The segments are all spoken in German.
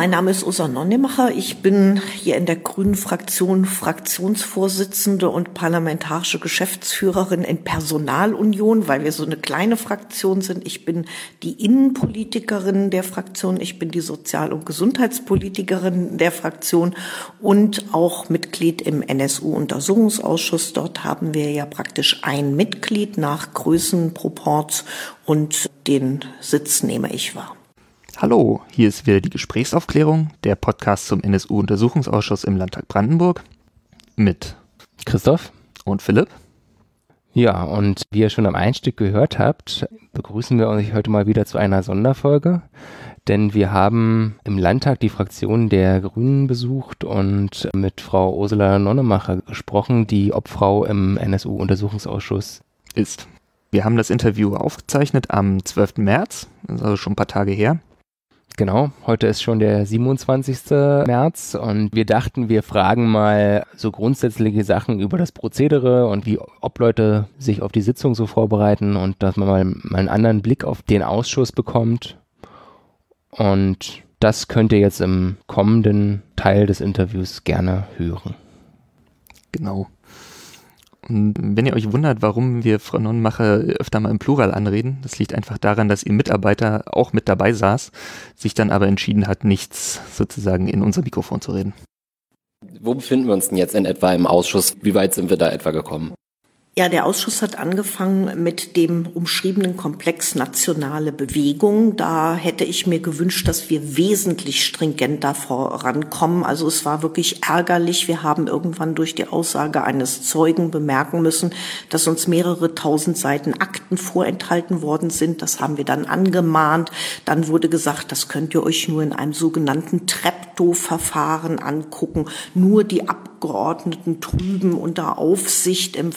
Mein Name ist Usa Nonnemacher. Ich bin hier in der Grünen Fraktion Fraktionsvorsitzende und parlamentarische Geschäftsführerin in Personalunion, weil wir so eine kleine Fraktion sind. Ich bin die Innenpolitikerin der Fraktion. Ich bin die Sozial- und Gesundheitspolitikerin der Fraktion und auch Mitglied im NSU-Untersuchungsausschuss. Dort haben wir ja praktisch ein Mitglied nach Größenproports und den Sitz nehme ich wahr. Hallo, hier ist wieder die Gesprächsaufklärung, der Podcast zum NSU-Untersuchungsausschuss im Landtag Brandenburg mit Christoph und Philipp. Ja, und wie ihr schon am Einstieg gehört habt, begrüßen wir euch heute mal wieder zu einer Sonderfolge, denn wir haben im Landtag die Fraktion der Grünen besucht und mit Frau Ursula Nonnemacher gesprochen, die Obfrau im NSU-Untersuchungsausschuss ist. Wir haben das Interview aufgezeichnet am 12. März, also schon ein paar Tage her. Genau, heute ist schon der 27. März und wir dachten, wir fragen mal so grundsätzliche Sachen über das Prozedere und wie ob Leute sich auf die Sitzung so vorbereiten und dass man mal, mal einen anderen Blick auf den Ausschuss bekommt. Und das könnt ihr jetzt im kommenden Teil des Interviews gerne hören. Genau. Und wenn ihr euch wundert, warum wir Frau Nonnenmacher öfter mal im Plural anreden, das liegt einfach daran, dass ihr Mitarbeiter auch mit dabei saß, sich dann aber entschieden hat, nichts sozusagen in unser Mikrofon zu reden. Wo befinden wir uns denn jetzt in etwa im Ausschuss? Wie weit sind wir da etwa gekommen? Ja, der Ausschuss hat angefangen mit dem umschriebenen Komplex nationale Bewegung. Da hätte ich mir gewünscht, dass wir wesentlich stringenter vorankommen. Also es war wirklich ärgerlich. Wir haben irgendwann durch die Aussage eines Zeugen bemerken müssen, dass uns mehrere tausend Seiten Akten vorenthalten worden sind. Das haben wir dann angemahnt. Dann wurde gesagt, das könnt ihr euch nur in einem sogenannten Treptow-Verfahren angucken. Nur die Abgeordneten trüben unter Aufsicht im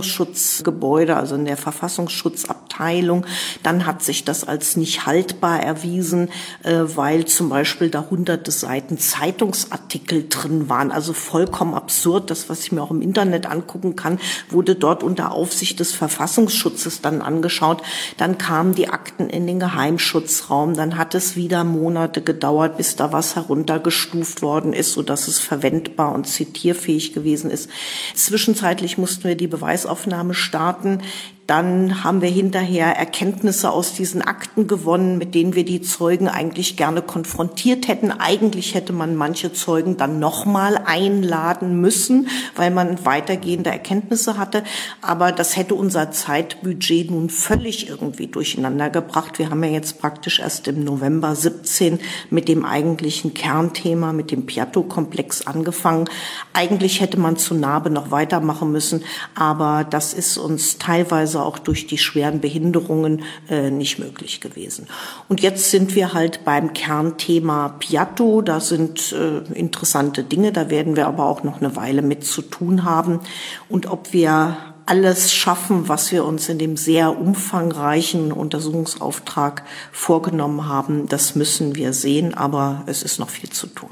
Verfassungsschutzgebäude, also in der Verfassungsschutzabteilung. Dann hat sich das als nicht haltbar erwiesen, äh, weil zum Beispiel da hunderte Seiten Zeitungsartikel drin waren. Also vollkommen absurd. Das, was ich mir auch im Internet angucken kann, wurde dort unter Aufsicht des Verfassungsschutzes dann angeschaut. Dann kamen die Akten in den Geheimschutzraum. Dann hat es wieder Monate gedauert, bis da was heruntergestuft worden ist, sodass es verwendbar und zitierfähig gewesen ist. Zwischenzeitlich mussten wir die Beweisaufnahme starten. Dann haben wir hinterher Erkenntnisse aus diesen Akten gewonnen, mit denen wir die Zeugen eigentlich gerne konfrontiert hätten. Eigentlich hätte man manche Zeugen dann nochmal einladen müssen, weil man weitergehende Erkenntnisse hatte. Aber das hätte unser Zeitbudget nun völlig irgendwie durcheinander gebracht. Wir haben ja jetzt praktisch erst im November 17 mit dem eigentlichen Kernthema, mit dem Piatto-Komplex angefangen. Eigentlich hätte man zu Narbe noch weitermachen müssen, aber das ist uns teilweise auch durch die schweren Behinderungen äh, nicht möglich gewesen. Und jetzt sind wir halt beim Kernthema Piatto. Da sind äh, interessante Dinge, da werden wir aber auch noch eine Weile mit zu tun haben. Und ob wir alles schaffen, was wir uns in dem sehr umfangreichen Untersuchungsauftrag vorgenommen haben, das müssen wir sehen, aber es ist noch viel zu tun.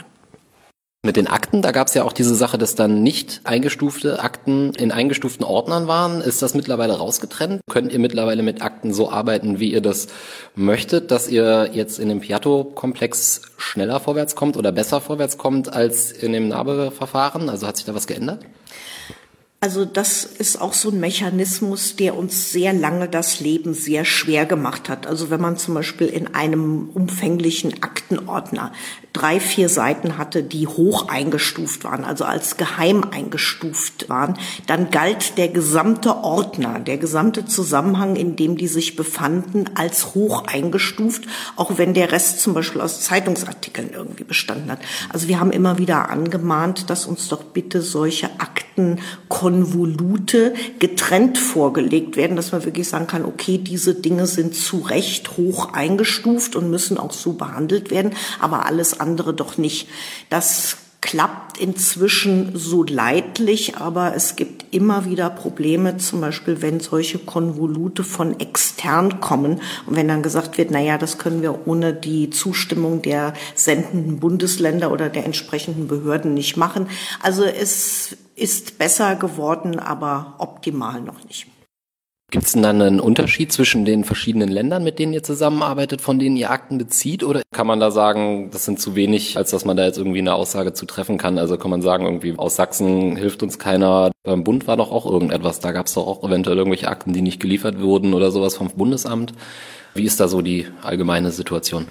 Mit den Akten, da gab es ja auch diese Sache, dass dann nicht eingestufte Akten in eingestuften Ordnern waren. Ist das mittlerweile rausgetrennt? Könnt ihr mittlerweile mit Akten so arbeiten, wie ihr das möchtet, dass ihr jetzt in dem Piatto-Komplex schneller vorwärts kommt oder besser vorwärts kommt als in dem Nabe-Verfahren? Also hat sich da was geändert? Also das ist auch so ein Mechanismus, der uns sehr lange das Leben sehr schwer gemacht hat. Also wenn man zum Beispiel in einem umfänglichen Aktenordner drei, vier Seiten hatte, die hoch eingestuft waren, also als geheim eingestuft waren, dann galt der gesamte Ordner, der gesamte Zusammenhang, in dem die sich befanden, als hoch eingestuft, auch wenn der Rest zum Beispiel aus Zeitungsartikeln irgendwie bestanden hat. Also wir haben immer wieder angemahnt, dass uns doch bitte solche Akten Konvolute getrennt vorgelegt werden, dass man wirklich sagen kann, okay, diese Dinge sind zu Recht hoch eingestuft und müssen auch so behandelt werden, aber alles andere doch nicht. Das klappt inzwischen so leidlich, aber es gibt immer wieder Probleme, zum Beispiel wenn solche Konvolute von extern kommen und wenn dann gesagt wird, na ja, das können wir ohne die Zustimmung der sendenden Bundesländer oder der entsprechenden Behörden nicht machen. Also es ist besser geworden, aber optimal noch nicht. Gibt es denn dann einen Unterschied zwischen den verschiedenen Ländern, mit denen ihr zusammenarbeitet, von denen ihr Akten bezieht? Oder kann man da sagen, das sind zu wenig, als dass man da jetzt irgendwie eine Aussage zu treffen kann? Also kann man sagen, irgendwie aus Sachsen hilft uns keiner. Beim Bund war doch auch irgendetwas. Da gab es doch auch eventuell irgendwelche Akten, die nicht geliefert wurden oder sowas vom Bundesamt. Wie ist da so die allgemeine Situation?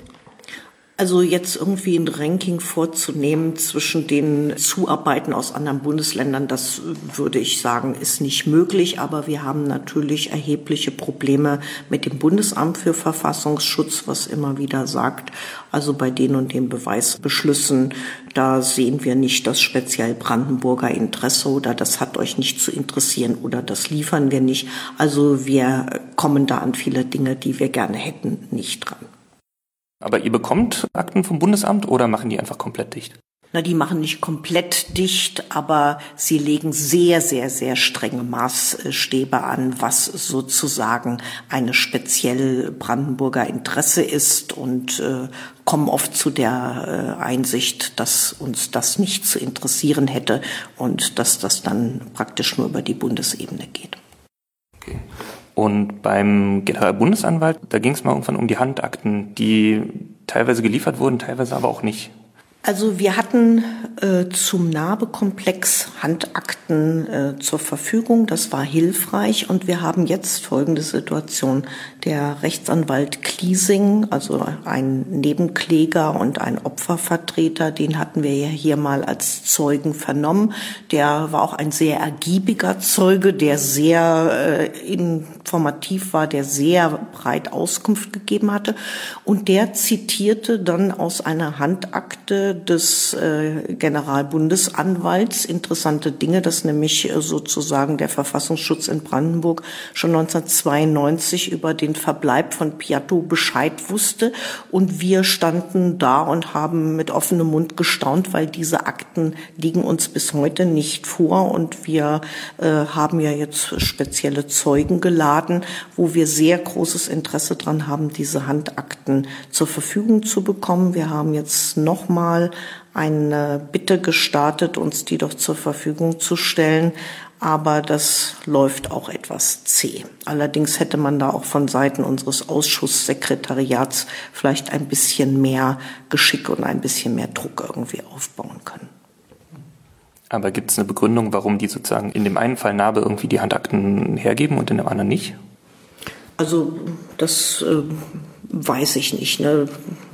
Also jetzt irgendwie ein Ranking vorzunehmen zwischen den Zuarbeiten aus anderen Bundesländern, das würde ich sagen, ist nicht möglich. Aber wir haben natürlich erhebliche Probleme mit dem Bundesamt für Verfassungsschutz, was immer wieder sagt, also bei den und den Beweisbeschlüssen, da sehen wir nicht das speziell Brandenburger Interesse oder das hat euch nicht zu interessieren oder das liefern wir nicht. Also wir kommen da an viele Dinge, die wir gerne hätten, nicht dran. Aber ihr bekommt Akten vom Bundesamt oder machen die einfach komplett dicht? Na, die machen nicht komplett dicht, aber sie legen sehr, sehr, sehr strenge Maßstäbe an, was sozusagen eine speziell Brandenburger Interesse ist und äh, kommen oft zu der äh, Einsicht, dass uns das nicht zu interessieren hätte und dass das dann praktisch nur über die Bundesebene geht. Und beim Generalbundesanwalt, da ging es mal irgendwann um die Handakten, die teilweise geliefert wurden, teilweise aber auch nicht. Also wir hatten äh, zum Narbekomplex Handakten äh, zur Verfügung. Das war hilfreich und wir haben jetzt folgende Situation. Der Rechtsanwalt Kliesing, also ein Nebenkläger und ein Opfervertreter, den hatten wir ja hier mal als Zeugen vernommen. Der war auch ein sehr ergiebiger Zeuge, der sehr äh, informativ war, der sehr breit Auskunft gegeben hatte. Und der zitierte dann aus einer Handakte des äh, Generalbundesanwalts interessante Dinge, dass nämlich äh, sozusagen der Verfassungsschutz in Brandenburg schon 1992 über den Verbleib von Piatto Bescheid wusste und wir standen da und haben mit offenem Mund gestaunt, weil diese Akten liegen uns bis heute nicht vor und wir äh, haben ja jetzt spezielle Zeugen geladen, wo wir sehr großes Interesse dran haben, diese Handakten zur Verfügung zu bekommen. Wir haben jetzt nochmal eine Bitte gestartet, uns die doch zur Verfügung zu stellen. Aber das läuft auch etwas zäh. Allerdings hätte man da auch von Seiten unseres Ausschusssekretariats vielleicht ein bisschen mehr Geschick und ein bisschen mehr Druck irgendwie aufbauen können. Aber gibt es eine Begründung, warum die sozusagen in dem einen Fall Narbe irgendwie die Handakten hergeben und in dem anderen nicht? Also das äh, weiß ich nicht, ne,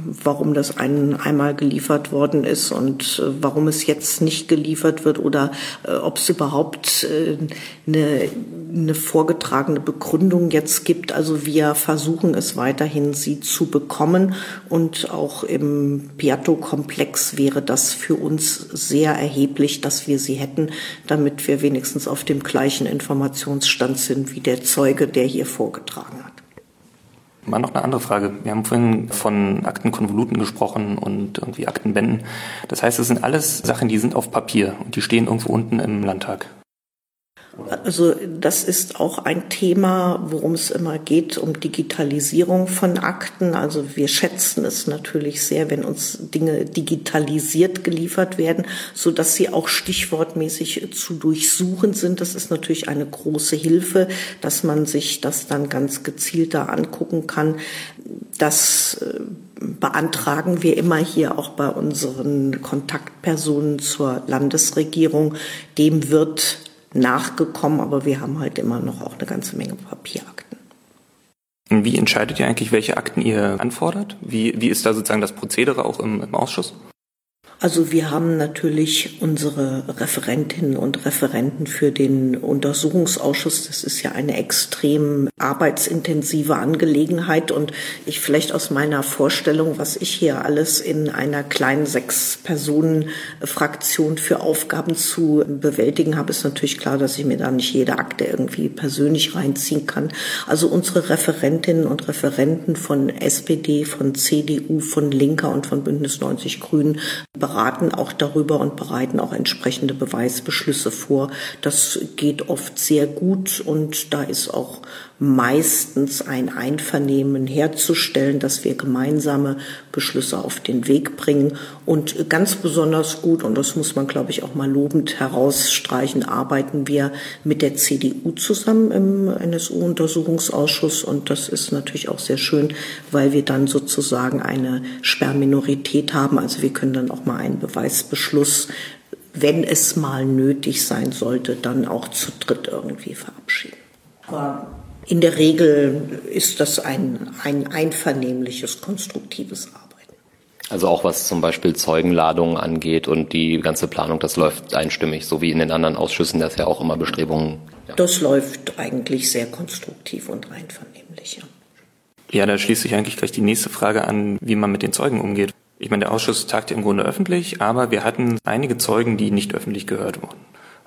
warum das ein, einmal geliefert worden ist und äh, warum es jetzt nicht geliefert wird oder äh, ob es überhaupt äh, eine, eine vorgetragene Begründung jetzt gibt. Also wir versuchen es weiterhin, sie zu bekommen und auch im Piatto-Komplex wäre das für uns sehr erheblich, dass wir sie hätten, damit wir wenigstens auf dem gleichen Informationsstand sind wie der Zeuge, der hier vorgetragen hat. Mal noch eine andere Frage. Wir haben vorhin von Aktenkonvoluten gesprochen und irgendwie Aktenbänden. Das heißt, es sind alles Sachen, die sind auf Papier und die stehen irgendwo unten im Landtag. Also das ist auch ein Thema, worum es immer geht, um Digitalisierung von Akten. Also wir schätzen es natürlich sehr, wenn uns Dinge digitalisiert geliefert werden, so dass sie auch stichwortmäßig zu durchsuchen sind. Das ist natürlich eine große Hilfe, dass man sich das dann ganz gezielt da angucken kann. Das äh, beantragen wir immer hier auch bei unseren Kontaktpersonen zur Landesregierung. Dem wird nachgekommen, aber wir haben halt immer noch auch eine ganze Menge Papierakten. Wie entscheidet ihr eigentlich, welche Akten ihr anfordert? Wie, wie ist da sozusagen das Prozedere auch im, im Ausschuss? Also wir haben natürlich unsere Referentinnen und Referenten für den Untersuchungsausschuss. Das ist ja eine extrem arbeitsintensive Angelegenheit und ich vielleicht aus meiner Vorstellung, was ich hier alles in einer kleinen sechs Personen Fraktion für Aufgaben zu bewältigen habe, ist natürlich klar, dass ich mir da nicht jede Akte irgendwie persönlich reinziehen kann. Also unsere Referentinnen und Referenten von SPD, von CDU, von Linker und von Bündnis 90 Grünen beraten auch darüber und bereiten auch entsprechende Beweisbeschlüsse vor. Das geht oft sehr gut und da ist auch meistens ein Einvernehmen herzustellen, dass wir gemeinsame Beschlüsse auf den Weg bringen. Und ganz besonders gut, und das muss man, glaube ich, auch mal lobend herausstreichen, arbeiten wir mit der CDU zusammen im NSU-Untersuchungsausschuss. Und das ist natürlich auch sehr schön, weil wir dann sozusagen eine Sperrminorität haben. Also wir können dann auch mal einen Beweisbeschluss wenn es mal nötig sein sollte, dann auch zu dritt irgendwie verabschieden. In der Regel ist das ein, ein einvernehmliches, konstruktives Arbeiten. Also auch was zum Beispiel Zeugenladungen angeht und die ganze Planung, das läuft einstimmig, so wie in den anderen Ausschüssen, das ja auch immer Bestrebungen. Ja. Das läuft eigentlich sehr konstruktiv und einvernehmlich. Ja. ja, da schließt sich eigentlich gleich die nächste Frage an, wie man mit den Zeugen umgeht. Ich meine, der Ausschuss tagte im Grunde öffentlich, aber wir hatten einige Zeugen, die nicht öffentlich gehört wurden.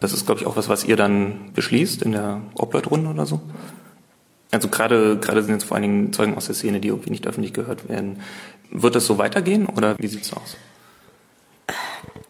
Das ist, glaube ich, auch was, was ihr dann beschließt in der Obleutrunde oder so. Also gerade, gerade sind jetzt vor allen Dingen Zeugen aus der Szene, die irgendwie nicht öffentlich gehört werden. Wird das so weitergehen oder wie sieht's aus?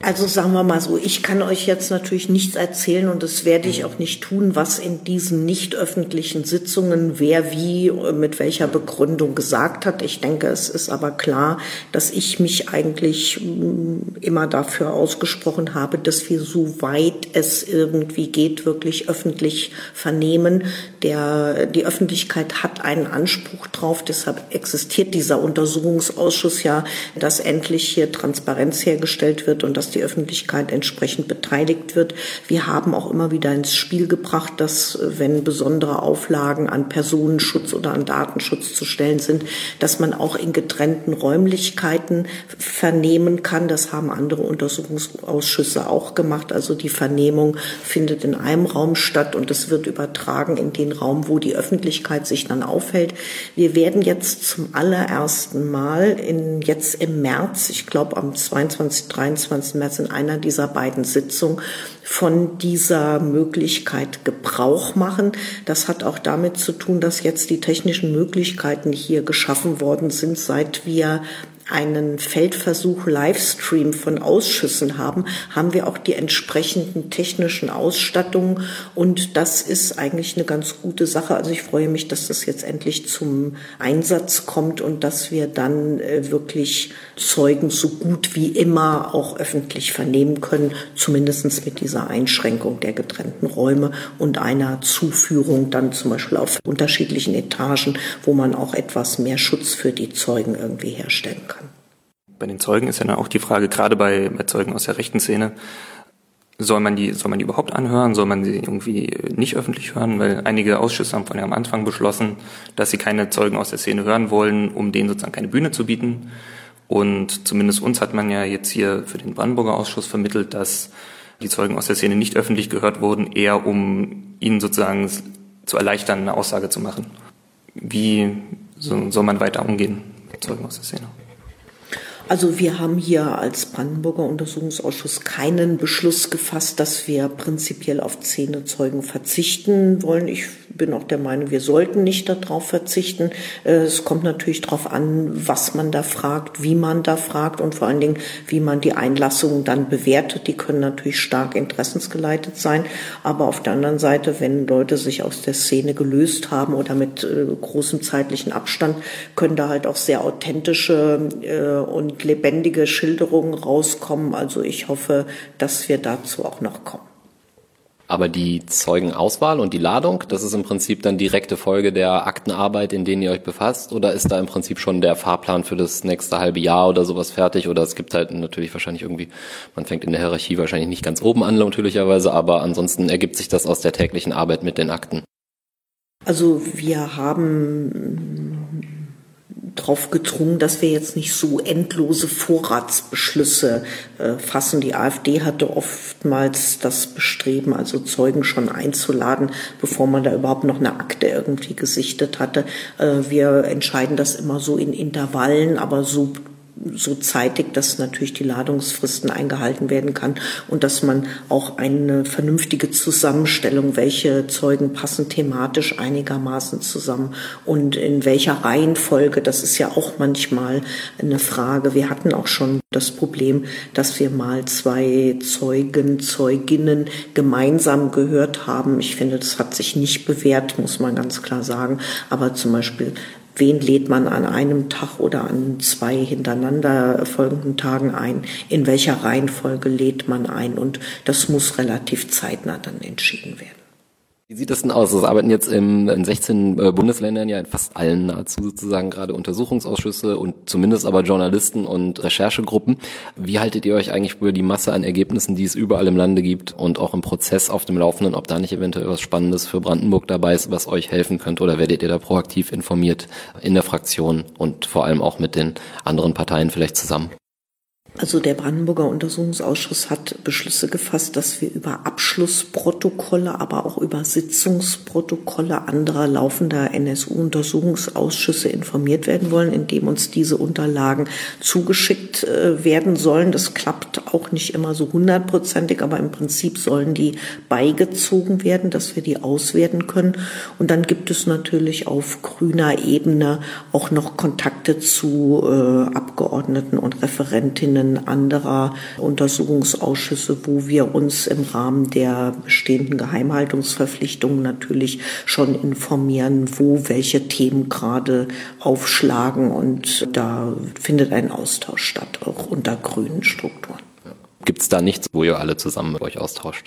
Also sagen wir mal so, ich kann euch jetzt natürlich nichts erzählen und das werde ich auch nicht tun, was in diesen nicht öffentlichen Sitzungen wer wie mit welcher Begründung gesagt hat. Ich denke, es ist aber klar, dass ich mich eigentlich mm, immer dafür ausgesprochen habe, dass wir so weit es irgendwie geht, wirklich öffentlich vernehmen. Der, die Öffentlichkeit hat einen Anspruch drauf, deshalb existiert dieser Untersuchungsausschuss ja, dass endlich hier Transparenz hergestellt wird und dass die Öffentlichkeit entsprechend beteiligt wird. Wir haben auch immer wieder ins Spiel gebracht, dass wenn besondere Auflagen an Personenschutz oder an Datenschutz zu stellen sind, dass man auch in getrennten Räumlichkeiten vernehmen kann. Das haben andere Untersuchungsausschüsse auch gemacht. Also die Vernehmung findet in einem Raum statt und es wird übertragen in den Raum, wo die Öffentlichkeit sich dann aufhält. Wir werden jetzt zum allerersten Mal in, jetzt im März, ich glaube am 22, 23. März in einer dieser beiden Sitzungen von dieser Möglichkeit Gebrauch machen. Das hat auch damit zu tun, dass jetzt die technischen Möglichkeiten hier geschaffen worden sind, seit wir einen Feldversuch Livestream von Ausschüssen haben, haben wir auch die entsprechenden technischen Ausstattungen und das ist eigentlich eine ganz gute Sache. Also ich freue mich, dass das jetzt endlich zum Einsatz kommt und dass wir dann äh, wirklich Zeugen so gut wie immer auch öffentlich vernehmen können, zumindestens mit dieser Einschränkung der getrennten Räume und einer Zuführung dann zum Beispiel auf unterschiedlichen Etagen, wo man auch etwas mehr Schutz für die Zeugen irgendwie herstellen kann bei den Zeugen ist ja dann auch die Frage, gerade bei, bei Zeugen aus der rechten Szene, soll man die, soll man die überhaupt anhören? Soll man sie irgendwie nicht öffentlich hören? Weil einige Ausschüsse haben von ja am Anfang beschlossen, dass sie keine Zeugen aus der Szene hören wollen, um denen sozusagen keine Bühne zu bieten. Und zumindest uns hat man ja jetzt hier für den Brandenburger Ausschuss vermittelt, dass die Zeugen aus der Szene nicht öffentlich gehört wurden, eher um ihnen sozusagen zu erleichtern, eine Aussage zu machen. Wie soll man weiter umgehen mit Zeugen aus der Szene? Also wir haben hier als Brandenburger Untersuchungsausschuss keinen Beschluss gefasst, dass wir prinzipiell auf Zähnezeugen verzichten wollen. Ich bin auch der Meinung, wir sollten nicht darauf verzichten. Äh, es kommt natürlich darauf an, was man da fragt, wie man da fragt und vor allen Dingen, wie man die Einlassungen dann bewertet. Die können natürlich stark interessensgeleitet sein. Aber auf der anderen Seite, wenn Leute sich aus der Szene gelöst haben oder mit äh, großem zeitlichen Abstand, können da halt auch sehr authentische äh, und lebendige Schilderungen rauskommen. Also ich hoffe, dass wir dazu auch noch kommen. Aber die Zeugenauswahl und die Ladung, das ist im Prinzip dann direkte Folge der Aktenarbeit, in denen ihr euch befasst? Oder ist da im Prinzip schon der Fahrplan für das nächste halbe Jahr oder sowas fertig? Oder es gibt halt natürlich wahrscheinlich irgendwie, man fängt in der Hierarchie wahrscheinlich nicht ganz oben an, natürlicherweise, aber ansonsten ergibt sich das aus der täglichen Arbeit mit den Akten. Also wir haben drauf gedrungen, dass wir jetzt nicht so endlose Vorratsbeschlüsse äh, fassen. Die AfD hatte oftmals das Bestreben, also Zeugen schon einzuladen, bevor man da überhaupt noch eine Akte irgendwie gesichtet hatte. Äh, wir entscheiden das immer so in Intervallen, aber so so zeitig, dass natürlich die Ladungsfristen eingehalten werden kann und dass man auch eine vernünftige Zusammenstellung, welche Zeugen passen thematisch einigermaßen zusammen und in welcher Reihenfolge, das ist ja auch manchmal eine Frage. Wir hatten auch schon das Problem, dass wir mal zwei Zeugen, Zeuginnen gemeinsam gehört haben. Ich finde, das hat sich nicht bewährt, muss man ganz klar sagen. Aber zum Beispiel wen lädt man an einem Tag oder an zwei hintereinander folgenden Tagen ein, in welcher Reihenfolge lädt man ein und das muss relativ zeitnah dann entschieden werden. Wie sieht das denn aus? Es arbeiten jetzt in, in 16 äh, Bundesländern ja in fast allen nahezu sozusagen gerade Untersuchungsausschüsse und zumindest aber Journalisten und Recherchegruppen. Wie haltet ihr euch eigentlich über die Masse an Ergebnissen, die es überall im Lande gibt und auch im Prozess auf dem Laufenden, ob da nicht eventuell was Spannendes für Brandenburg dabei ist, was euch helfen könnte oder werdet ihr da proaktiv informiert in der Fraktion und vor allem auch mit den anderen Parteien vielleicht zusammen? Also der Brandenburger Untersuchungsausschuss hat Beschlüsse gefasst, dass wir über Abschlussprotokolle, aber auch über Sitzungsprotokolle anderer laufender NSU-Untersuchungsausschüsse informiert werden wollen, indem uns diese Unterlagen zugeschickt äh, werden sollen. Das klappt auch nicht immer so hundertprozentig, aber im Prinzip sollen die beigezogen werden, dass wir die auswerten können. Und dann gibt es natürlich auf grüner Ebene auch noch Kontakte zu äh, Abgeordneten und Referentinnen Gremien anderer Untersuchungsausschüsse, wo wir uns im Rahmen der bestehenden Geheimhaltungsverpflichtungen natürlich schon informieren, wo welche Themen gerade aufschlagen. Und da findet ein Austausch statt, auch unter grünen Strukturen. Gibt es da nichts, wo ihr alle zusammen euch austauscht?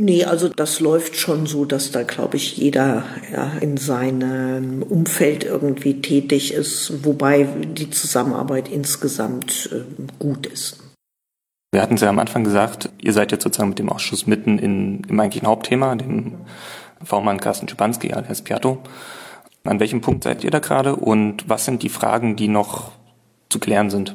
Nee, also das läuft schon so, dass da, glaube ich, jeder ja, in seinem Umfeld irgendwie tätig ist, wobei die Zusammenarbeit insgesamt äh, gut ist. Wir hatten es ja am Anfang gesagt, ihr seid jetzt sozusagen mit dem Ausschuss mitten in, im eigentlichen Hauptthema, dem V-Mann Carsten Schipanski alias Piatto. An welchem Punkt seid ihr da gerade und was sind die Fragen, die noch zu klären sind?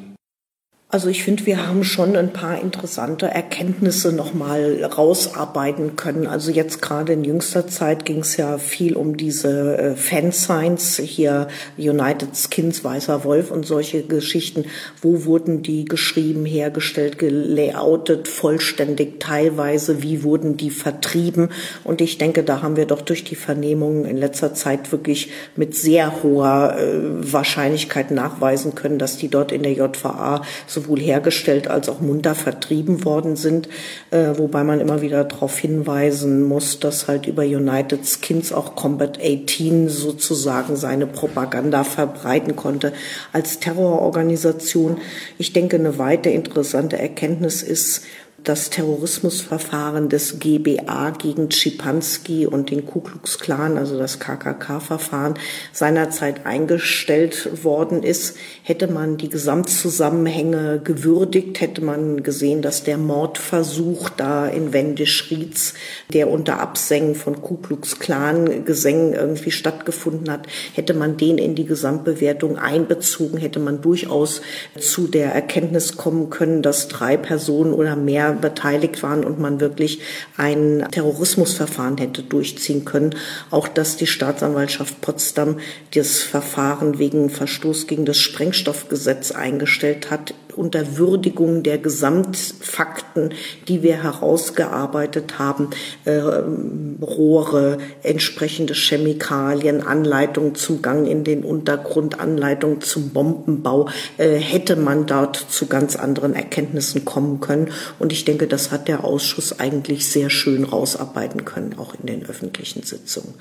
Also ich finde, wir haben schon ein paar interessante Erkenntnisse nochmal rausarbeiten können. Also jetzt gerade in jüngster Zeit ging es ja viel um diese äh, Fansigns, hier United Skins, Weißer Wolf und solche Geschichten. Wo wurden die geschrieben, hergestellt, gelayoutet, vollständig teilweise? Wie wurden die vertrieben? Und ich denke, da haben wir doch durch die Vernehmungen in letzter Zeit wirklich mit sehr hoher äh, Wahrscheinlichkeit nachweisen können, dass die dort in der JVA so sowohl hergestellt als auch munter vertrieben worden sind, äh, wobei man immer wieder darauf hinweisen muss, dass halt über United Skins auch Combat 18 sozusagen seine Propaganda verbreiten konnte als Terrororganisation. Ich denke, eine weitere interessante Erkenntnis ist, das Terrorismusverfahren des GBA gegen Schipanski und den Ku Klux Klan, also das KKK-Verfahren, seinerzeit eingestellt worden ist, hätte man die Gesamtzusammenhänge gewürdigt, hätte man gesehen, dass der Mordversuch da in Wendisch-Rietz, der unter Absängen von Ku Klux Klan-Gesängen irgendwie stattgefunden hat, hätte man den in die Gesamtbewertung einbezogen, hätte man durchaus zu der Erkenntnis kommen können, dass drei Personen oder mehr beteiligt waren und man wirklich ein Terrorismusverfahren hätte durchziehen können. Auch dass die Staatsanwaltschaft Potsdam das Verfahren wegen Verstoß gegen das Sprengstoffgesetz eingestellt hat, unter Würdigung der Gesamtfakten, die wir herausgearbeitet haben, äh, Rohre, entsprechende Chemikalien, Anleitungen zum Gang in den Untergrund, Anleitungen zum Bombenbau, äh, hätte man dort zu ganz anderen Erkenntnissen kommen können. Und ich denke, das hat der Ausschuss eigentlich sehr schön rausarbeiten können, auch in den öffentlichen Sitzungen.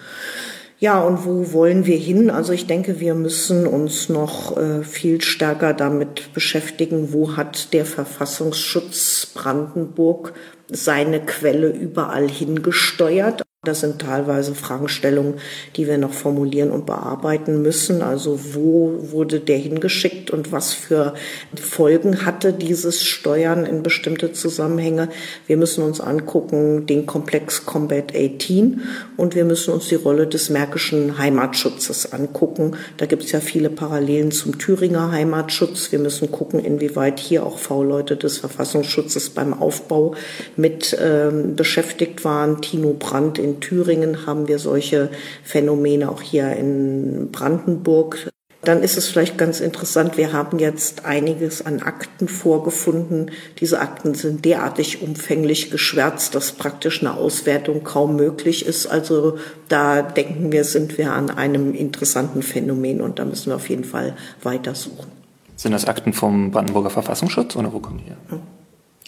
Ja, und wo wollen wir hin? Also ich denke, wir müssen uns noch äh, viel stärker damit beschäftigen, wo hat der Verfassungsschutz Brandenburg seine Quelle überall hingesteuert. Das sind teilweise Fragestellungen, die wir noch formulieren und bearbeiten müssen. Also wo wurde der hingeschickt und was für Folgen hatte dieses Steuern in bestimmte Zusammenhänge? Wir müssen uns angucken den Komplex Combat 18 und wir müssen uns die Rolle des märkischen Heimatschutzes angucken. Da gibt es ja viele Parallelen zum Thüringer Heimatschutz. Wir müssen gucken, inwieweit hier auch V-Leute des Verfassungsschutzes beim Aufbau mit ähm, beschäftigt waren. Tino Brandt in Thüringen haben wir solche Phänomene auch hier in Brandenburg. dann ist es vielleicht ganz interessant, wir haben jetzt einiges an Akten vorgefunden. Diese Akten sind derartig umfänglich geschwärzt, dass praktisch eine Auswertung kaum möglich ist. Also da denken wir, sind wir an einem interessanten Phänomen und da müssen wir auf jeden Fall weitersuchen. Sind das Akten vom Brandenburger Verfassungsschutz oder wo kommen die her?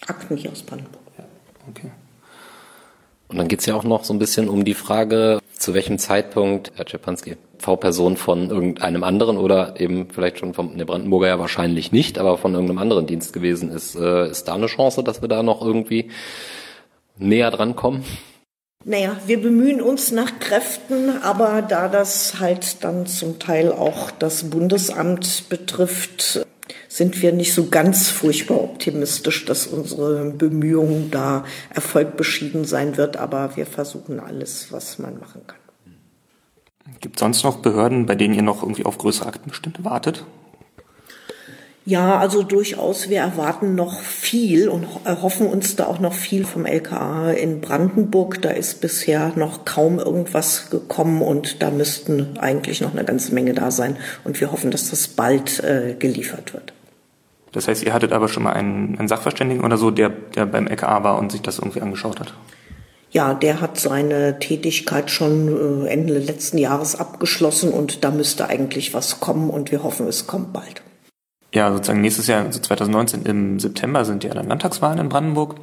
Akten hier aus Brandenburg. Ja, okay. Und dann geht es ja auch noch so ein bisschen um die Frage, zu welchem Zeitpunkt Herr Czepanski V-Person von irgendeinem anderen oder eben vielleicht schon vom der Brandenburger ja wahrscheinlich nicht, aber von irgendeinem anderen Dienst gewesen ist. Äh, ist da eine Chance, dass wir da noch irgendwie näher dran kommen? Naja, wir bemühen uns nach Kräften, aber da das halt dann zum Teil auch das Bundesamt betrifft, sind wir nicht so ganz furchtbar optimistisch, dass unsere Bemühungen da Erfolg beschieden sein wird, aber wir versuchen alles, was man machen kann. Gibt es sonst noch Behörden, bei denen ihr noch irgendwie auf größere Aktenbestände wartet? Ja, also durchaus. Wir erwarten noch viel und hoffen uns da auch noch viel vom LKA in Brandenburg. Da ist bisher noch kaum irgendwas gekommen und da müssten eigentlich noch eine ganze Menge da sein. Und wir hoffen, dass das bald äh, geliefert wird. Das heißt, ihr hattet aber schon mal einen, einen Sachverständigen oder so, der, der beim LKA war und sich das irgendwie angeschaut hat? Ja, der hat seine Tätigkeit schon äh, Ende letzten Jahres abgeschlossen und da müsste eigentlich was kommen und wir hoffen, es kommt bald. Ja, sozusagen nächstes Jahr, also 2019 im September sind ja dann Landtagswahlen in Brandenburg.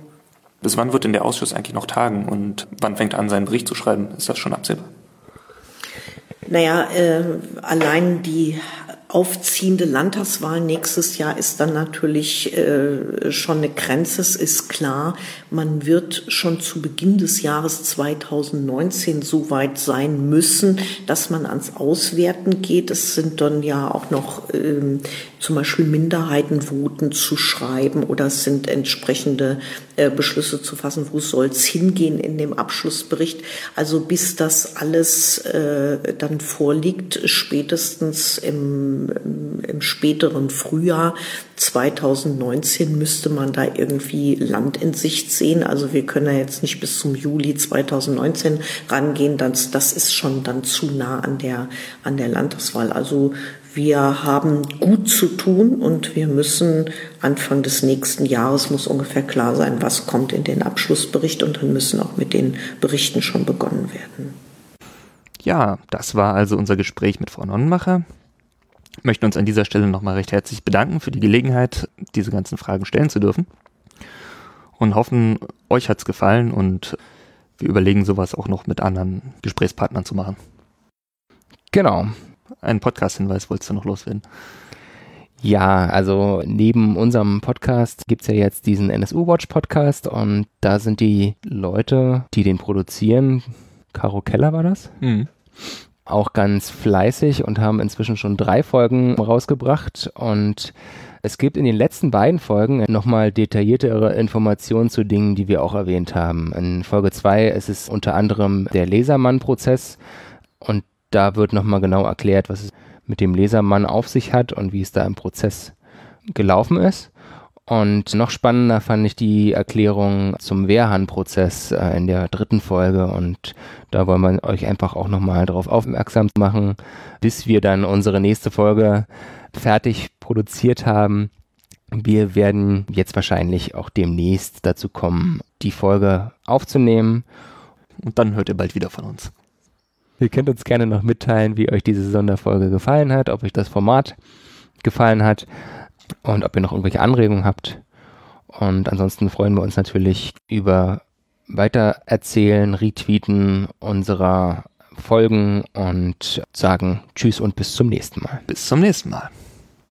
Bis wann wird denn der Ausschuss eigentlich noch tagen und wann fängt er an, seinen Bericht zu schreiben? Ist das schon absehbar? Naja, äh, allein die aufziehende Landtagswahl nächstes Jahr ist dann natürlich äh, schon eine Grenze. Es ist klar, man wird schon zu Beginn des Jahres 2019 so weit sein müssen, dass man ans Auswerten geht. Es sind dann ja auch noch ähm, zum Beispiel Minderheitenvoten zu schreiben oder sind entsprechende äh, Beschlüsse zu fassen, wo soll es hingehen in dem Abschlussbericht. Also bis das alles äh, dann vorliegt, spätestens im, im späteren Frühjahr 2019 müsste man da irgendwie Land in Sicht sehen. Also wir können ja jetzt nicht bis zum Juli 2019 rangehen. Das, das ist schon dann zu nah an der, an der Landtagswahl. Also wir haben gut zu tun und wir müssen Anfang des nächsten Jahres muss ungefähr klar sein, was kommt in den Abschlussbericht und dann müssen auch mit den Berichten schon begonnen werden. Ja, das war also unser Gespräch mit Frau Nonnenmacher. Möchten uns an dieser Stelle nochmal recht herzlich bedanken für die Gelegenheit, diese ganzen Fragen stellen zu dürfen. Und hoffen, euch hat es gefallen und wir überlegen sowas auch noch mit anderen Gesprächspartnern zu machen. Genau. Einen Podcast-Hinweis wolltest du noch loswerden? Ja, also neben unserem Podcast gibt es ja jetzt diesen NSU Watch Podcast und da sind die Leute, die den produzieren, Caro Keller war das, mhm. auch ganz fleißig und haben inzwischen schon drei Folgen rausgebracht und es gibt in den letzten beiden Folgen nochmal detailliertere Informationen zu Dingen, die wir auch erwähnt haben. In Folge 2 ist es unter anderem der Lasermann-Prozess und da wird nochmal genau erklärt, was es mit dem Lesermann auf sich hat und wie es da im Prozess gelaufen ist. Und noch spannender fand ich die Erklärung zum Wehrhahn-Prozess äh, in der dritten Folge. Und da wollen wir euch einfach auch nochmal darauf aufmerksam machen, bis wir dann unsere nächste Folge fertig produziert haben. Wir werden jetzt wahrscheinlich auch demnächst dazu kommen, die Folge aufzunehmen. Und dann hört ihr bald wieder von uns. Ihr könnt uns gerne noch mitteilen, wie euch diese Sonderfolge gefallen hat, ob euch das Format gefallen hat und ob ihr noch irgendwelche Anregungen habt. Und ansonsten freuen wir uns natürlich über Weitererzählen, Retweeten unserer Folgen und sagen Tschüss und bis zum nächsten Mal. Bis zum nächsten Mal.